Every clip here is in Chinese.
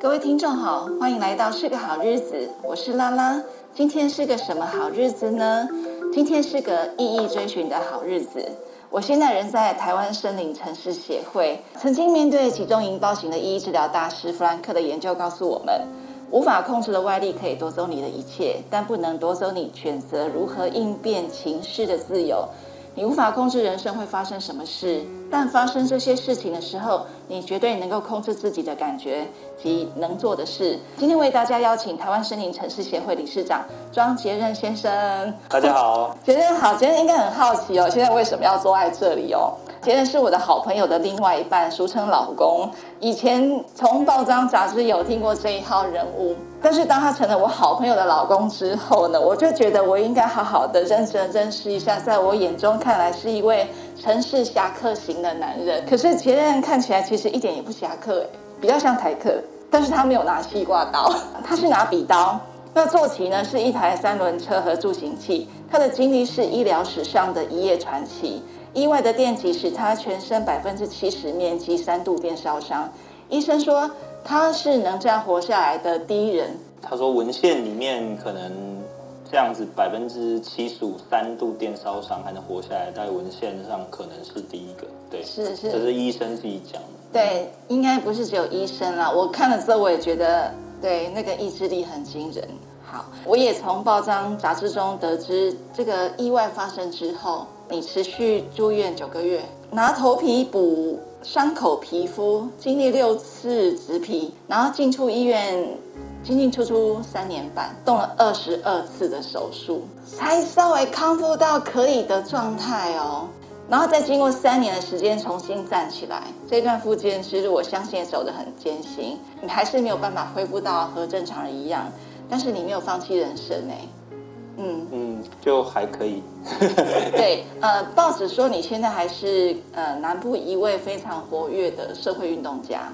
各位听众好，欢迎来到是个好日子，我是拉拉。今天是个什么好日子呢？今天是个意义追寻的好日子。我现在人在台湾森林城市协会，曾经面对集中营暴行的意义治疗大师弗兰克的研究告诉我们，无法控制的外力可以夺走你的一切，但不能夺走你选择如何应变情势的自由。你无法控制人生会发生什么事，但发生这些事情的时候，你绝对能够控制自己的感觉及能做的事。今天为大家邀请台湾森林城市协会理事长庄杰任先生。大家好，杰任好，杰任应该很好奇哦，现在为什么要坐在这里哦？前任是我的好朋友的另外一半，俗称老公。以前从报章杂志有听过这一号人物。但是当他成了我好朋友的老公之后呢，我就觉得我应该好好的认真认识一下，在我眼中看来是一位城市侠客型的男人。可是杰任看起来其实一点也不侠客，比较像台客。但是他没有拿西瓜刀，他是拿笔刀。那坐骑呢是一台三轮车和助行器。他的经历是医疗史上的一页传奇。意外的电击使他全身百分之七十面积三度电烧伤。医生说。他是能这样活下来的第一人。他说文献里面可能这样子百分之七十五三度电烧伤还能活下来，在文献上可能是第一个。对，是是，这是医生自己讲的。对，应该不是只有医生啦。我看了之后，我也觉得对那个意志力很惊人。好，我也从报章杂志中得知，这个意外发生之后，你持续住院九个月，拿头皮补伤口皮肤，经历六次植皮，然后进出医院进进出出三年半，动了二十二次的手术，才稍微康复到可以的状态哦。然后再经过三年的时间重新站起来，这段复健之路我相信也走得很艰辛，你还是没有办法恢复到和正常人一样。但是你没有放弃人生呢？嗯嗯，就还可以。对，呃，报纸说你现在还是呃南部一位非常活跃的社会运动家，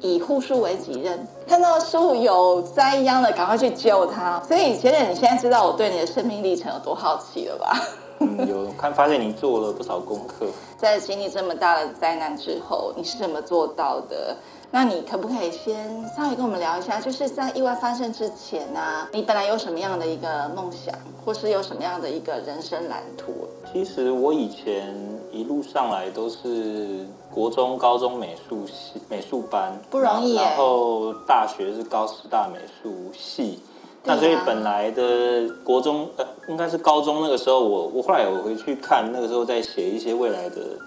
以护树为己任，看到树有栽秧的，赶快去救它。所以杰任，你现在知道我对你的生命历程有多好奇了吧？嗯，有看发现你做了不少功课，在经历这么大的灾难之后，你是怎么做到的？那你可不可以先稍微跟我们聊一下，就是在意外发生之前呢、啊，你本来有什么样的一个梦想，或是有什么样的一个人生蓝图？其实我以前一路上来都是国中、高中美术系美术班，不容易耶。然后大学是高师大美术系，那所以本来的国中呃，应该是高中那个时候我，我我后来有回去看，那个时候在写一些未来的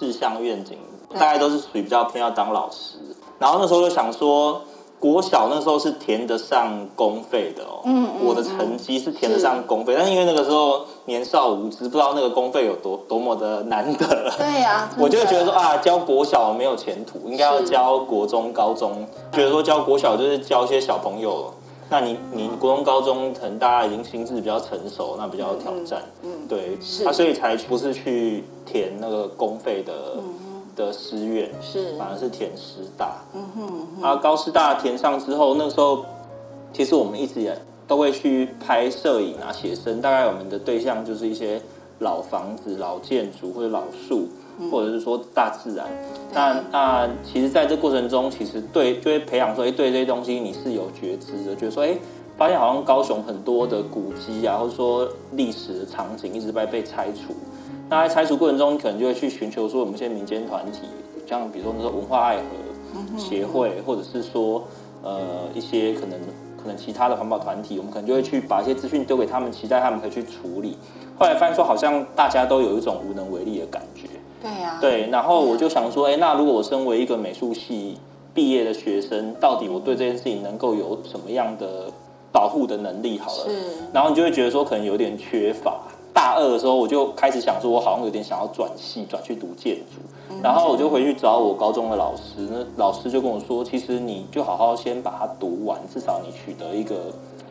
志向愿景。大概都是属于比较偏要当老师，然后那时候就想说，国小那时候是填得上公费的哦，嗯，嗯，我的成绩是填得上公费，是但是因为那个时候年少无知，不知道那个公费有多多么的难得，对呀、啊，我就觉得说啊，教国小没有前途，应该要教国中、高中，觉得说教国小就是教一些小朋友，那你你国中、高中可能大家已经心智比较成熟，那比较有挑战，嗯，嗯对，他，啊，所以才不是去填那个公费的。嗯的师院是，反而是填师大。嗯哼，嗯哼，啊，高师大填上之后，那时候其实我们一直也都会去拍摄影啊，写生。大概我们的对象就是一些老房子、老建筑或者老树，嗯、或者是说大自然。那那其实在这过程中，其实对就会培养说，哎，对这些东西你是有觉知的，觉得说，哎，发现好像高雄很多的古迹啊，或者说历史的场景一直在被拆除。那在拆除过程中，你可能就会去寻求说，我们一些民间团体，像比如说那个文化爱河协会，或者是说呃一些可能可能其他的环保团体，我们可能就会去把一些资讯丢给他们，期待他们可以去处理。后来发现说，好像大家都有一种无能为力的感觉。对呀。对，然后我就想说，哎，那如果我身为一个美术系毕业的学生，到底我对这件事情能够有什么样的保护的能力？好了，是。然后你就会觉得说，可能有点缺乏。大二的时候，我就开始想说，我好像有点想要转系，转去读建筑。然后我就回去找我高中的老师，那老师就跟我说，其实你就好好先把它读完，至少你取得一个，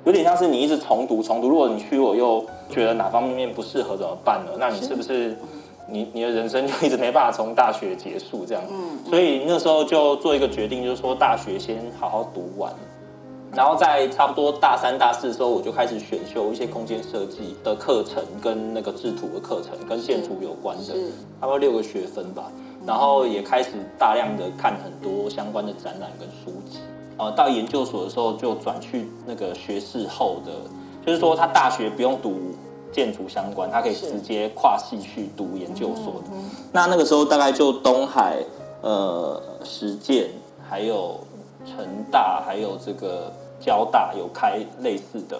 有点像是你一直重读重读。如果你去我又觉得哪方面不适合怎么办呢？那你是不是你你的人生就一直没办法从大学结束这样？所以那时候就做一个决定，就是说大学先好好读完。然后在差不多大三、大四的时候，我就开始选修一些空间设计的课程，跟那个制图的课程，跟建筑有关的，差不多六个学分吧。然后也开始大量的看很多相关的展览跟书籍。呃到研究所的时候就转去那个学士后的，就是说他大学不用读建筑相关，他可以直接跨系去读研究所的。那那个时候大概就东海、呃实践，还有成大，还有这个交大有开类似的。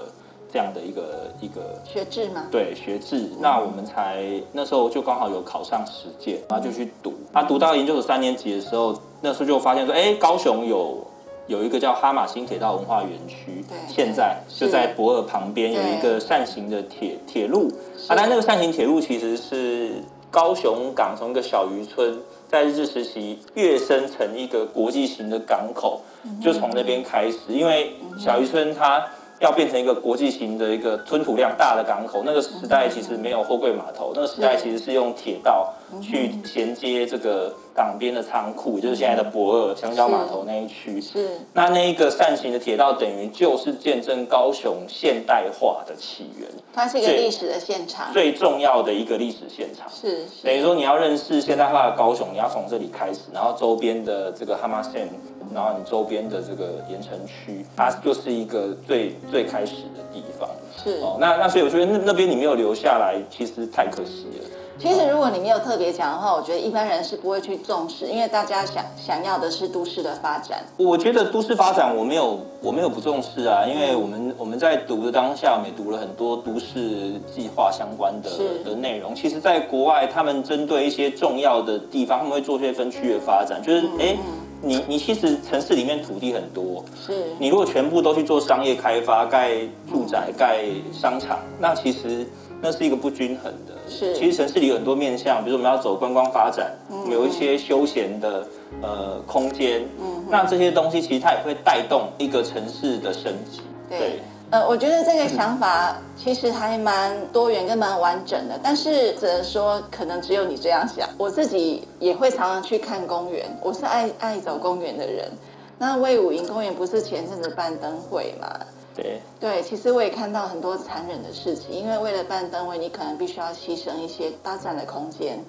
这样的一个一个学制吗？对，学制。那我们才那时候就刚好有考上实践，然后就去读。他读到研究所三年级的时候，那时候就发现说，哎，高雄有有一个叫哈马新铁道文化园区，对，现在就在博尔旁边有一个扇形的铁铁路。啊，但那个扇形铁路其实是高雄港从一个小渔村，在日治时期跃升成一个国际型的港口，就从那边开始，因为小渔村它。要变成一个国际型的一个吞吐量大的港口，那个时代其实没有货柜码头，那个时代其实是用铁道去衔接这个港边的仓库，也就是现在的博二香蕉码头那一区。是。那那一个扇形的铁道，等于就是见证高雄现代化的起源。它是一个历史的现场，最重要的一个历史现场。是。等于说你要认识现代化的高雄，你要从这里开始，然后周边的这个哈马线。然后你周边的这个盐城区，它就是一个最最开始的地方。是哦，那那所以我觉得那那边你没有留下来，其实太可惜了。其实如果你没有特别讲的话，我觉得一般人是不会去重视，因为大家想想要的是都市的发展。我觉得都市发展我没有我没有不重视啊，因为我们我们在读的当下，我们也读了很多都市计划相关的的内容。其实，在国外，他们针对一些重要的地方，他们会做一些分区的发展，就是哎。嗯你你其实城市里面土地很多，是你如果全部都去做商业开发，盖住宅、盖商场，那其实那是一个不均衡的。是，其实城市里有很多面向，比如我们要走观光发展，嗯、有一些休闲的呃空间，嗯，那这些东西其实它也会带动一个城市的升级，对。对呃，我觉得这个想法其实还蛮多元跟蛮完整的，但是只能说可能只有你这样想。我自己也会常常去看公园，我是爱爱走公园的人。那魏武营公园不是前阵子办灯会嘛？对对，其实我也看到很多残忍的事情，因为为了办灯会，你可能必须要牺牲一些搭站的空间，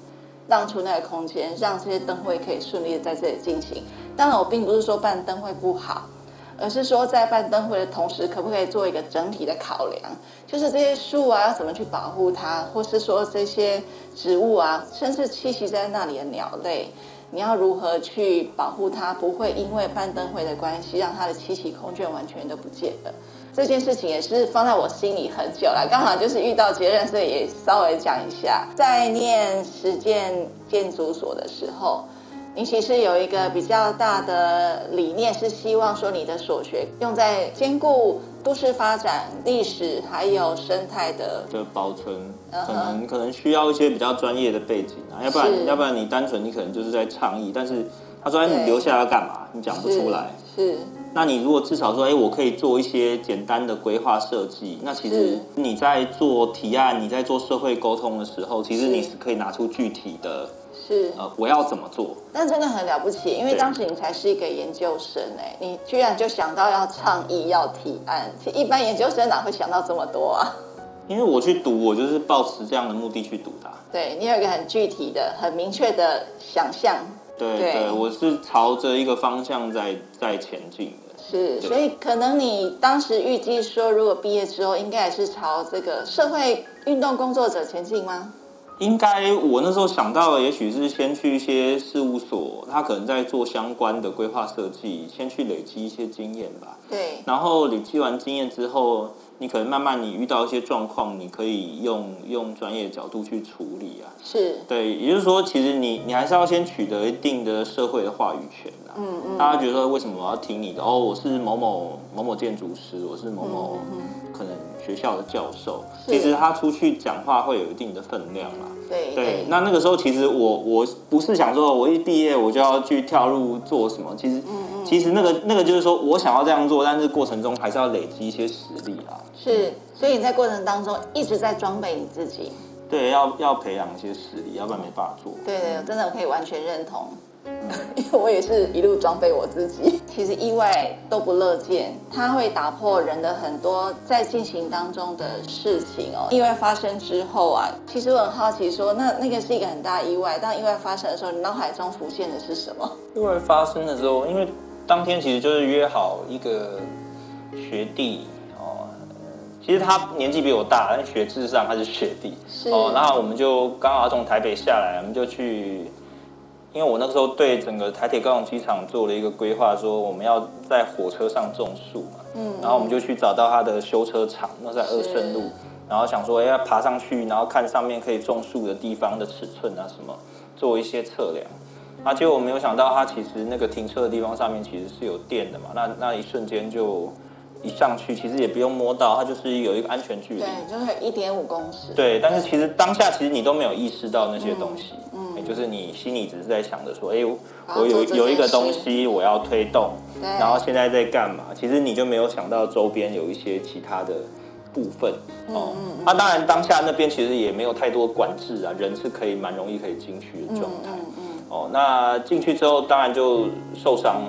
让出那个空间，让这些灯会可以顺利的在这里进行。当然，我并不是说办灯会不好。而是说，在办灯会的同时，可不可以做一个整体的考量？就是这些树啊，要怎么去保护它，或是说这些植物啊，甚至栖息在那里的鸟类，你要如何去保护它，不会因为办灯会的关系，让它的栖息空间完全都不见了。这件事情也是放在我心里很久了，刚好就是遇到结论，所以也稍微讲一下。在念实践建筑所的时候。你其实有一个比较大的理念，是希望说你的所学用在兼顾都市发展、历史还有生态的的保存，可能可能需要一些比较专业的背景啊，要不然要不然你单纯你可能就是在倡议，但是他说你留下来干嘛？你讲不出来。是，那你如果至少说，哎，我可以做一些简单的规划设计，那其实你在做提案、你在做社会沟通的时候，其实你是可以拿出具体的。是呃，我要怎么做？但真的很了不起，因为当时你才是一个研究生哎，你居然就想到要倡议、要提案。其实一般研究生哪会想到这么多啊？因为我去读，我就是抱持这样的目的去读的。对，你有一个很具体的、很明确的想象。对对，对，我是朝着一个方向在在前进的。是，所以可能你当时预计说，如果毕业之后，应该也是朝这个社会运动工作者前进吗？应该我那时候想到的，也许是先去一些事务所，他可能在做相关的规划设计，先去累积一些经验吧。对。然后累积完经验之后，你可能慢慢你遇到一些状况，你可以用用专业的角度去处理啊。是。对，也就是说，其实你你还是要先取得一定的社会的话语权啊。嗯嗯。大家觉得为什么我要听你的？哦，我是某某某某建筑师，我是某某可能。学校的教授，其实他出去讲话会有一定的分量啦。对对，那那个时候其实我我不是想说，我一毕业我就要去跳入做什么。其实，其实那个那个就是说我想要这样做，但是过程中还是要累积一些实力啊。是，所以你在过程当中一直在装备你自己。对，要要培养一些实力，要不然没办法做。对对，真的我可以完全认同。因为我也是一路装备我自己，其实意外都不乐见，它会打破人的很多在进行当中的事情哦。意外发生之后啊，其实我很好奇说，说那那个是一个很大意外，当意外发生的时候，你脑海中浮现的是什么？意外发生的时候，因为当天其实就是约好一个学弟哦，其实他年纪比我大，但学制上他是学弟是哦。然后我们就刚好从台北下来，我们就去，因为我那个时候对整个台铁高雄机场做了一个规划，说我们要在火车上种树嘛。嗯。然后我们就去找到他的修车厂，那在二圣路。然后想说，哎，要爬上去，然后看上面可以种树的地方的尺寸啊什么，做一些测量。啊，结果我没有想到，它其实那个停车的地方上面其实是有电的嘛。那那一瞬间就一上去，其实也不用摸到，它就是有一个安全距离。对，就是一点五公尺。对，但是其实当下其实你都没有意识到那些东西，嗯，嗯，就是你心里只是在想着说，哎，我有有一个东西我要推动，对，然后现在在干嘛？其实你就没有想到周边有一些其他的。部分哦，那、啊、当然当下那边其实也没有太多管制啊，人是可以蛮容易可以进去的状态。哦，那进去之后当然就受伤，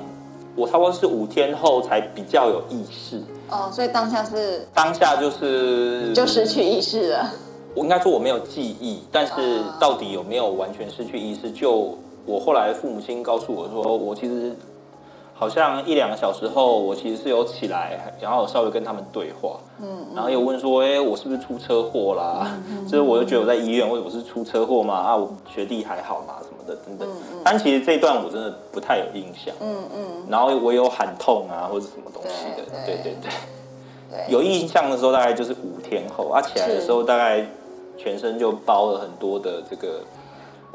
我差不多是五天后才比较有意识。哦，所以当下是当下就是就失去意识了。我应该说我没有记忆，但是到底有没有完全失去意识？就我后来父母亲告诉我说，我其实。好像一两个小时后，我其实是有起来，然后稍微跟他们对话，嗯，然后又问说，哎、欸，我是不是出车祸啦？嗯、就是我就觉得我在医院，或者我是出车祸嘛？啊，我学弟还好吗？的等等。但其实这一段我真的不太有印象，嗯嗯。然后我有喊痛啊，或者什么东西的，对对对，对。有印象的时候大概就是五天后，啊，起来的时候大概全身就包了很多的这个。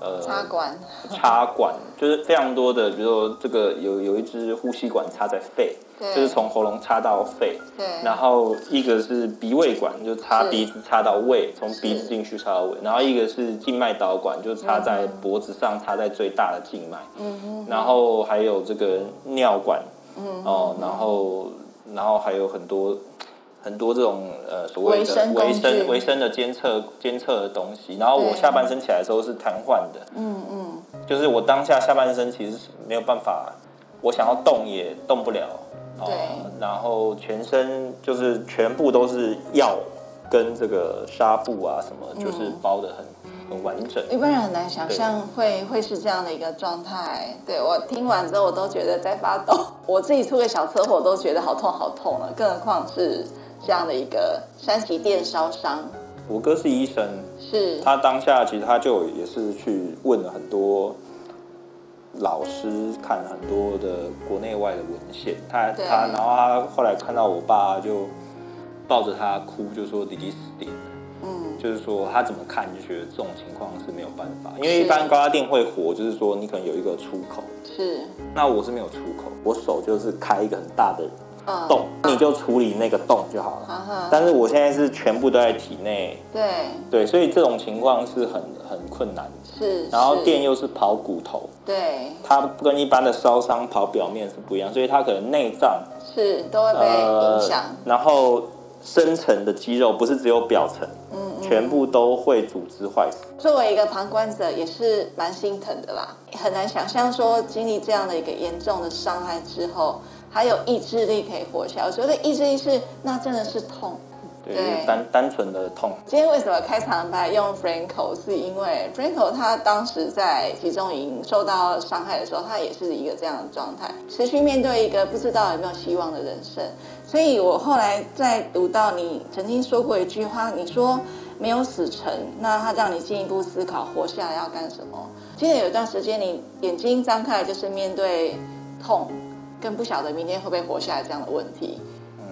呃，插管，插管就是非常多的，比如说这个有有一支呼吸管插在肺，就是从喉咙插到肺，对，然后一个是鼻胃管，就插鼻子插到胃，从鼻子进去插到胃，然后一个是静脉导管，就插在脖子上，插在最大的静脉，嗯哼，然后还有这个尿管，嗯。哦，然后然后还有很多。很多这种呃所谓的维生维生的监测监测的东西，然后我下半身起来的时候是瘫痪的，嗯嗯，就是我当下下半身其实是没有办法，我想要动也动不了，对，然后全身就是全部都是药跟这个纱布啊什么，就是包的很很完整。一般人很难想象会会是这样的一个状态。对，我听完之后我都觉得在发抖，我自己出个小车祸都觉得好痛好痛了，更何况是。这样的一个三级电烧伤，我哥是医生，是。他当下其实他就也是去问了很多老师，看了很多的国内外的文献，他他然后他后来看到我爸就抱着他哭，就说弟弟死定了，嗯，就是说他怎么看就觉得这种情况是没有办法，因为一般高压电会活，就是说你可能有一个出口，是，那我是没有出口，我手就是开一个很大的。洞，你就处理那个洞就好了。但是我现在是全部都在体内，对对，所以这种情况是很很困难的。是，然后电又是跑骨头，对，它跟一般的烧伤跑表面是不一样，所以它可能内脏是都会被影响。然后深层的肌肉不是只有表层，嗯，全部都会组织坏死。作为一个旁观者，也是蛮心疼的啦，很难想象说经历这样的一个严重的伤害之后。还有意志力可以活下来，我觉得意志力是那真的是痛，对，对单单纯的痛。今天为什么开场白用 Franco？是因为 Franco 他当时在集中营受到伤害的时候，他也是一个这样的状态，持续面对一个不知道有没有希望的人生。所以我后来在读到你曾经说过一句话，你说没有死成，那他让你进一步思考活下来要干什么。记得有一段时间，你眼睛张开来就是面对痛。更不晓得明天会不会活下来这样的问题，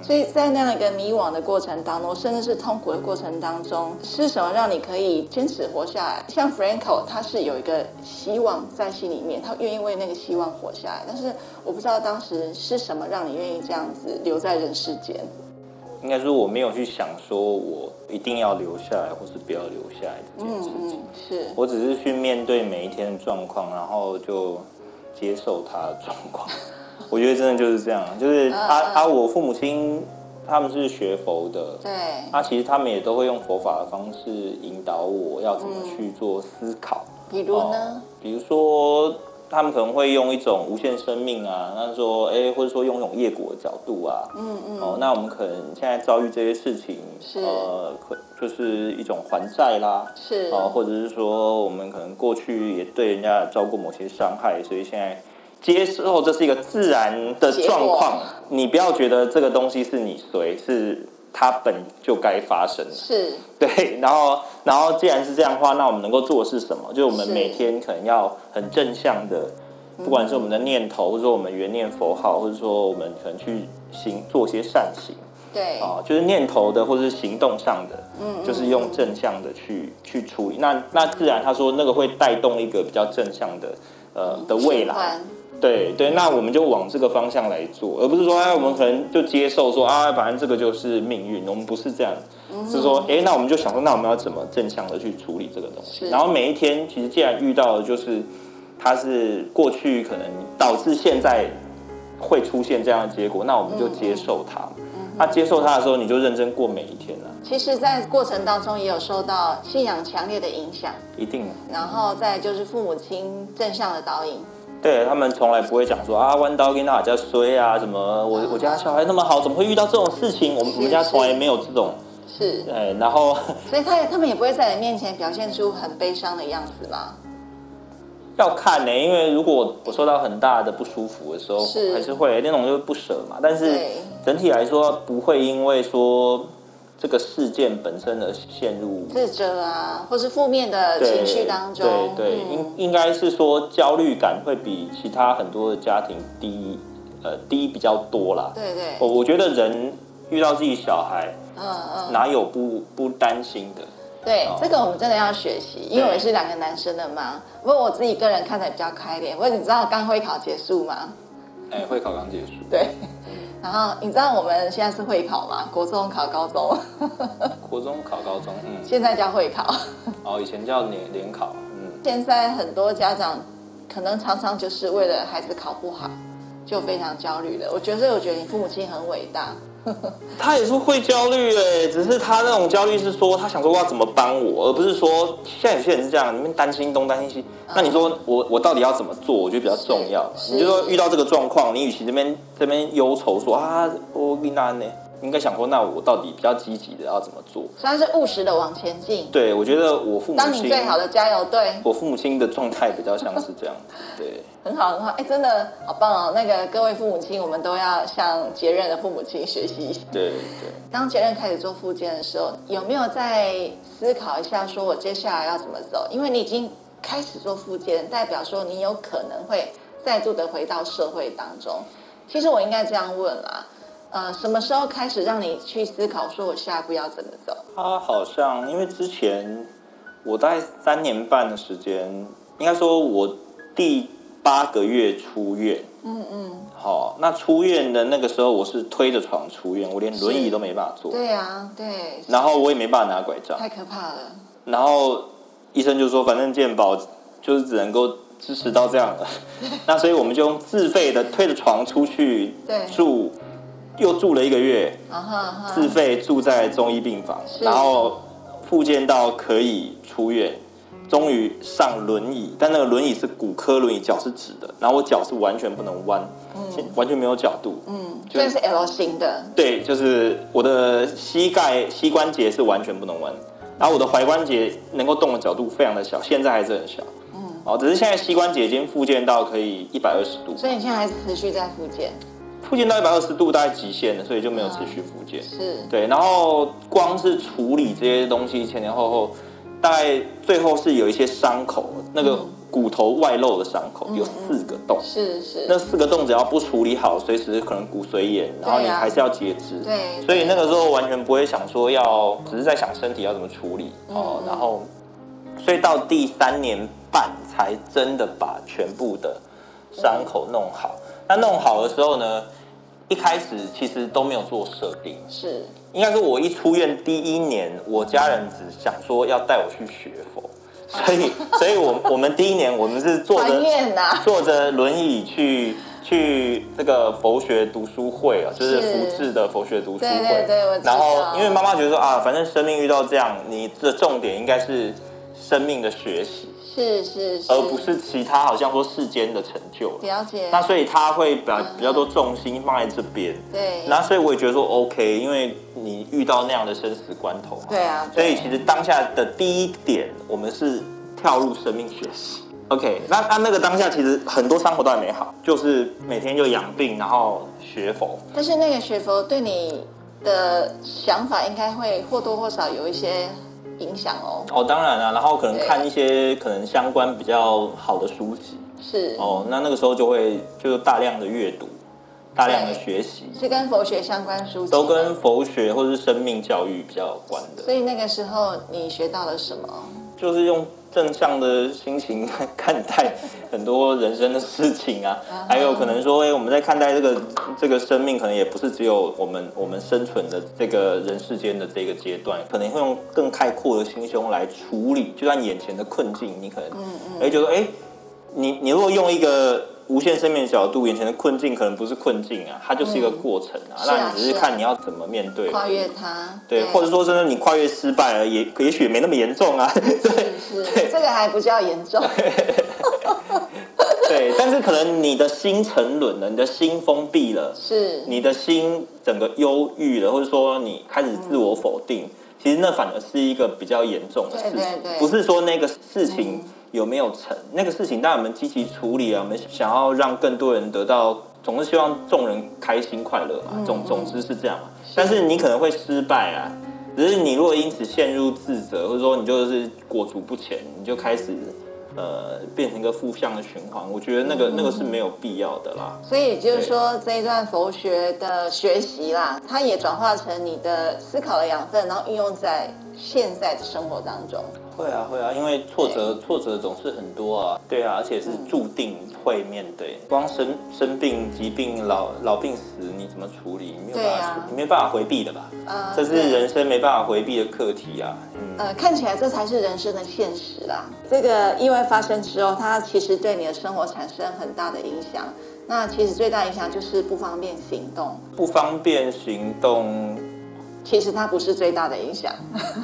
所以在那样一个迷惘的过程当中，甚至是痛苦的过程当中，是什么让你可以坚持活下来？像 Franco，他是有一个希望在心里面，他愿意为那个希望活下来。但是我不知道当时是什么让你愿意这样子留在人世间。应该说我没有去想说我一定要留下来，或是不要留下来这件事情。嗯，是我只是去面对每一天的状况，然后就接受他的状况。我觉得真的就是这样，就是他他我父母亲他们是学佛的，对，啊其实他们也都会用佛法的方式引导我要怎么去做思考。比如呢？比如说他们可能会用一种无限生命啊，那说哎，或者说用一种业果的角度啊，嗯嗯，哦，那我们可能现在遭遇这些事情，是呃，就是一种还债啦，是哦，或者是说我们可能过去也对人家遭过某些伤害，所以现在。接受这是一个自然的状况，你不要觉得这个东西是你随，是它本就该发生的。是，对。然后，然后既然是这样的话，那我们能够做的是什么？就是我们每天可能要很正向的，不管是我们的念头，或者说我们原念佛号，或者说我们可能去行做些善行。对。啊，就是念头的，或者是行动上的，嗯，就是用正向的去去处理。那那自然他说那个会带动一个比较正向的呃的未来。对对，那我们就往这个方向来做，而不是说哎，我们可能就接受说啊，反正这个就是命运。我们不是这样，嗯、是说哎，那我们就想说，那我们要怎么正向的去处理这个东西？然后每一天，其实既然遇到的就是它是过去可能导致现在会出现这样的结果，那我们就接受它。那、嗯啊、接受它的时候，你就认真过每一天了。其实，在过程当中也有受到信仰强烈的影响，一定。然后再就是父母亲正向的导引。对，他们从来不会讲说啊，弯刀跟他家衰啊，什么我我家小孩那么好，怎么会遇到这种事情？我们我们家从来没有这种，是，对，然后，所以他也他们也不会在你面前表现出很悲伤的样子吗？要看呢，因为如果我受到很大的不舒服的时候，是还是会那种就是不舍嘛。但是整体来说，不会因为说。这个事件本身的陷入自责啊，或是负面的情绪当中，对对，应、嗯、应该是说焦虑感会比其他很多的家庭低，呃，低比较多啦。对对，我我觉得人遇到自己小孩，嗯嗯，哪有不不担心的？对，哦、这个我们真的要学习，因为我也是两个男生的嘛。不过我自己个人看的比较开点，因为你知道刚会考结束吗？哎，会考刚结束。对。然后你知道我们现在是会考吗？国中考高中，国中考高中，嗯，现在叫会考。哦，以前叫联联考，嗯。现在很多家长可能常常就是为了孩子考不好，就非常焦虑了。我觉得，我觉得你父母亲很伟大。他也是会焦虑哎，只是他那种焦虑是说他想说我要怎么帮我，而不是说现在有些人是这样，你们担心东担心西。那你说我我到底要怎么做？我觉得比较重要。你就说遇到这个状况，你与其这边这边忧愁说啊，我为难呢。应该想说，那我到底比较积极的要怎么做？算是务实的往前进。对，我觉得我父母亲当你最好的加油队。我父母亲的状态比较像是这样，对，很好很好，哎，真的好棒哦！那个各位父母亲，我们都要向杰任的父母亲学习一下。对对。当杰任开始做复健的时候，有没有在思考一下，说我接下来要怎么走？因为你已经开始做复健，代表说你有可能会再度的回到社会当中。其实我应该这样问啦。呃，什么时候开始让你去思考，说我下一步要怎么走？他好像因为之前我大概三年半的时间，应该说我第八个月出院。嗯嗯。好，那出院的那个时候，我是推着床出院，我连轮椅都没办法坐。对啊，对。然后我也没办法拿拐杖。太可怕了。然后医生就说，反正健保就是只能够支持到这样了。那所以我们就用自费的推着床出去住。又住了一个月，uh huh, uh huh. 自费住在中医病房，然后复健到可以出院，终于上轮椅，但那个轮椅是骨科轮椅，脚是直的，然后我脚是完全不能弯，嗯、完全没有角度，嗯，所以是 L 型的，对，就是我的膝盖膝关节是完全不能弯，然后我的踝关节能够动的角度非常的小，现在还是很小，嗯，哦，只是现在膝关节已经复健到可以一百二十度，所以你现在还是持续在复健。复健到一百二十度大概极限了，所以就没有持续复健。嗯、是，对。然后光是处理这些东西前前后后，大概最后是有一些伤口，那个骨头外露的伤口、嗯、有四个洞。是是。那四个洞只要不处理好，随时可能骨髓炎，然后你还是要截肢。对。所以那个时候完全不会想说要，只是在想身体要怎么处理哦。嗯、然后，所以到第三年半才真的把全部的伤口弄好。那弄好的时候呢？一开始其实都没有做设定，是。应该是，我一出院第一年，我家人只想说要带我去学佛，所以，所以我我们第一年我们是坐着坐着轮椅去去这个佛学读书会啊，就是福智的佛学读书会。对对对，然后因为妈妈觉得说啊，反正生命遇到这样，你的重点应该是生命的学习。是是，是，而不是其他好像说世间的成就。了解。那所以他会把比较多重心放在这边。对。那所以我也觉得说 OK，因为你遇到那样的生死关头。对啊。所以其实当下的第一点，我们是跳入生命学习。OK，那那那个当下其实很多伤口都还没好，就是每天就养病，然后学佛。但是那个学佛对你的想法应该会或多或少有一些影响哦。哦，当然了，然后可能看一些可能相关比较好的书籍。是。哦，那那个时候就会就大量的阅读，大量的学习，是跟佛学相关书籍。都跟佛学或是生命教育比较有关的。所以那个时候你学到了什么？就是用。正向的心情 看待很多人生的事情啊，还有可能说，哎，我们在看待这个这个生命，可能也不是只有我们我们生存的这个人世间的这个阶段，可能会用更开阔的心胸来处理，就算眼前的困境，你可能，嗯嗯，哎，就说，哎，你你如果用一个。无限生命的角度，眼前的困境可能不是困境啊，它就是一个过程啊。那、嗯、你只是看你要怎么面对，跨越它。对，对或者说真的你跨越失败了，也也许也没那么严重啊。对，是是，这个还不叫严重。对，但是可能你的心沉沦了，你的心封闭了，是，你的心整个忧郁了，或者说你开始自我否定，嗯、其实那反而是一个比较严重的事情，对对对，不是说那个事情。嗯有没有成那个事情？当然我们积极处理啊，我们想要让更多人得到，总是希望众人开心快乐嘛。总总之是这样嘛。但是你可能会失败啊，只是你如果因此陷入自责，或者说你就是裹足不前，你就开始呃变成一个负向的循环。我觉得那个那个是没有必要的啦。所以就是说，这一段佛学的学习啦，它也转化成你的思考的养分，然后运用在现在的生活当中。会啊会啊，因为挫折挫折总是很多啊，对啊，而且是注定会面对。光生生病、疾病、老老病死，你怎么处理？你没有办法，你没办法回避的吧？啊，这是人生没办法回避的课题啊。嗯，呃，看起来这才是人生的现实啦。这个意外发生之后，它其实对你的生活产生很大的影响。那其实最大影响就是不方便行动。不方便行动。其实它不是最大的影响，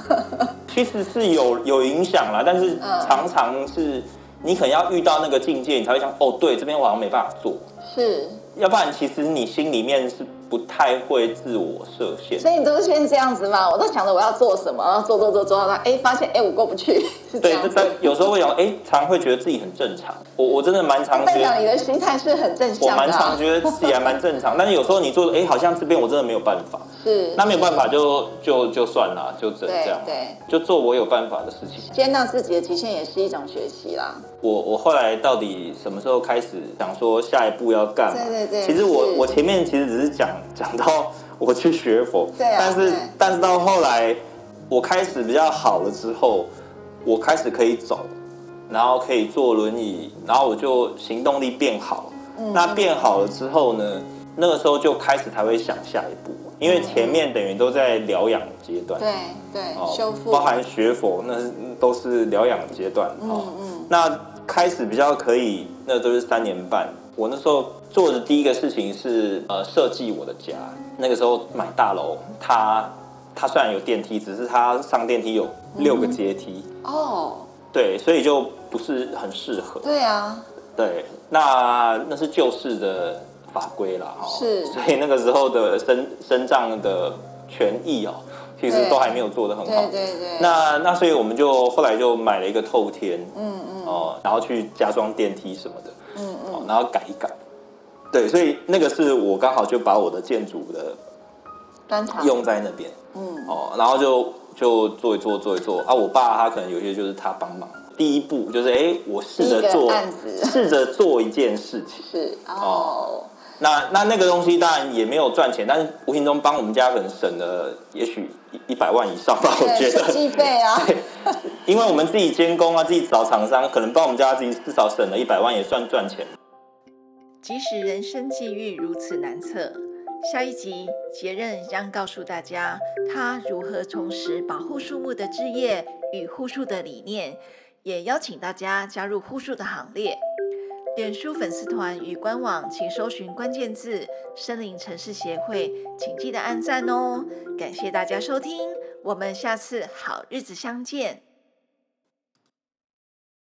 其实是有有影响啦，但是常常是你可能要遇到那个境界，你才会想，哦，对，这边我好像没办法做，是，要不然其实你心里面是。不太会自我设限，所以你都是先这样子嘛？我都想着我要做什么，然后做做做做到哎，发现哎我过不去。对，有时候会有哎，常会觉得自己很正常。我我真的蛮常觉得你的心态是很正向的。我蛮常觉得自己还蛮正常，但是有时候你做哎，好像这边我真的没有办法。是，那没有办法就就就算了，就只能这样。对，就做我有办法的事情。接纳自己的极限也是一种学习啦。我我后来到底什么时候开始想说下一步要干嘛？对对对。其实我我前面其实只是讲 讲到。我去学佛，对啊，但是但是到后来，我开始比较好了之后，我开始可以走，然后可以坐轮椅，然后我就行动力变好。嗯，那变好了之后呢，那个时候就开始才会想下一步，因为前面等于都在疗养阶段。对对，修复，包含学佛，那是都是疗养阶段。嗯嗯，那开始比较可以，那都是三年半。我那时候做的第一个事情是呃设计我的家。那个时候买大楼，它它虽然有电梯，只是它上电梯有六个阶梯。哦。对，所以就不是很适合。对啊。对，那那是旧式的法规啦，哈。是。所以那个时候的身身障的权益哦，其实都还没有做得很好。对对对。那那所以我们就后来就买了一个透天，嗯嗯，哦，然后去加装电梯什么的，嗯嗯，然后改一改。对，所以那个是我刚好就把我的建筑的专长用在那边，嗯，哦，然后就就做一做做一做啊。我爸他可能有些就是他帮忙，第一步就是哎，我试着做，试着做一件事情，是哦。那那那个东西当然也没有赚钱，但是无形中帮我们家可能省了也许一一百万以上吧，我觉得。机费啊，因为我们自己监工啊，自己找厂商，可能帮我们家自己至少省了一百万，也算赚钱。即使人生际遇如此难测，下一集杰任将告诉大家他如何重拾保护树木的枝叶与护树的理念，也邀请大家加入护树的行列。脸书粉丝团与官网，请搜寻关键字“森林城市协会”，请记得按赞哦。感谢大家收听，我们下次好日子相见。